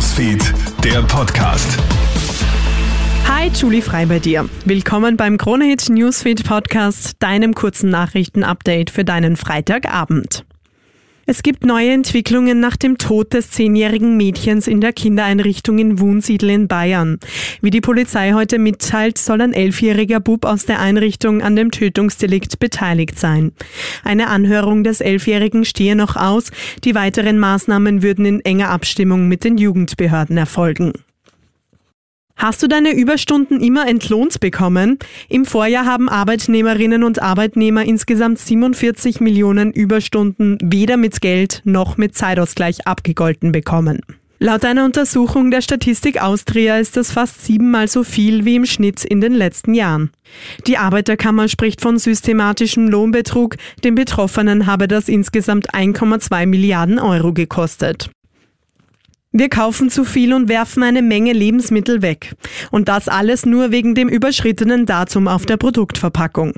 Newsfeed, der Podcast. Hi, Julie Frei bei dir. Willkommen beim Kronehit Newsfeed Podcast, deinem kurzen Nachrichtenupdate für deinen Freitagabend. Es gibt neue Entwicklungen nach dem Tod des zehnjährigen Mädchens in der Kindereinrichtung in Wunsiedel in Bayern. Wie die Polizei heute mitteilt, soll ein elfjähriger Bub aus der Einrichtung an dem Tötungsdelikt beteiligt sein. Eine Anhörung des Elfjährigen stehe noch aus. Die weiteren Maßnahmen würden in enger Abstimmung mit den Jugendbehörden erfolgen. Hast du deine Überstunden immer entlohnt bekommen? Im Vorjahr haben Arbeitnehmerinnen und Arbeitnehmer insgesamt 47 Millionen Überstunden weder mit Geld noch mit Zeitausgleich abgegolten bekommen. Laut einer Untersuchung der Statistik Austria ist das fast siebenmal so viel wie im Schnitt in den letzten Jahren. Die Arbeiterkammer spricht von systematischem Lohnbetrug. Den Betroffenen habe das insgesamt 1,2 Milliarden Euro gekostet. Wir kaufen zu viel und werfen eine Menge Lebensmittel weg. Und das alles nur wegen dem überschrittenen Datum auf der Produktverpackung.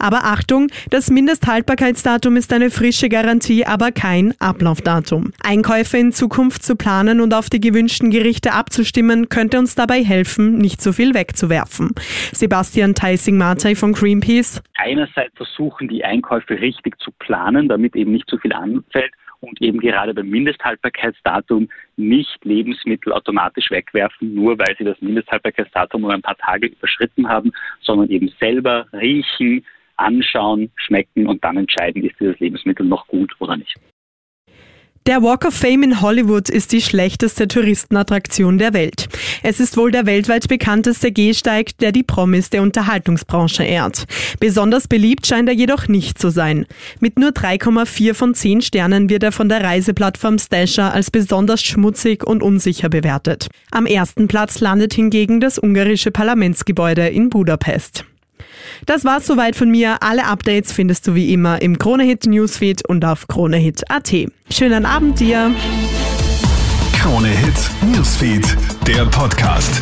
Aber Achtung, das Mindesthaltbarkeitsdatum ist eine frische Garantie, aber kein Ablaufdatum. Einkäufe in Zukunft zu planen und auf die gewünschten Gerichte abzustimmen, könnte uns dabei helfen, nicht so viel wegzuwerfen. Sebastian Theising-Martey von Greenpeace. Einerseits versuchen, die Einkäufe richtig zu planen, damit eben nicht zu viel anfällt und eben gerade beim Mindesthaltbarkeitsdatum nicht Lebensmittel automatisch wegwerfen, nur weil sie das Mindesthaltbarkeitsdatum um ein paar Tage überschritten haben, sondern eben selber riechen, anschauen, schmecken und dann entscheiden, ist dieses Lebensmittel noch gut oder nicht. Der Walk of Fame in Hollywood ist die schlechteste Touristenattraktion der Welt. Es ist wohl der weltweit bekannteste Gehsteig, der die Promis der Unterhaltungsbranche ehrt. Besonders beliebt scheint er jedoch nicht zu sein. Mit nur 3,4 von 10 Sternen wird er von der Reiseplattform Stasher als besonders schmutzig und unsicher bewertet. Am ersten Platz landet hingegen das ungarische Parlamentsgebäude in Budapest. Das war's soweit von mir. Alle Updates findest du wie immer im Kronehit Newsfeed und auf kronehit.at. Schönen Abend dir. Kronehit Newsfeed, der Podcast.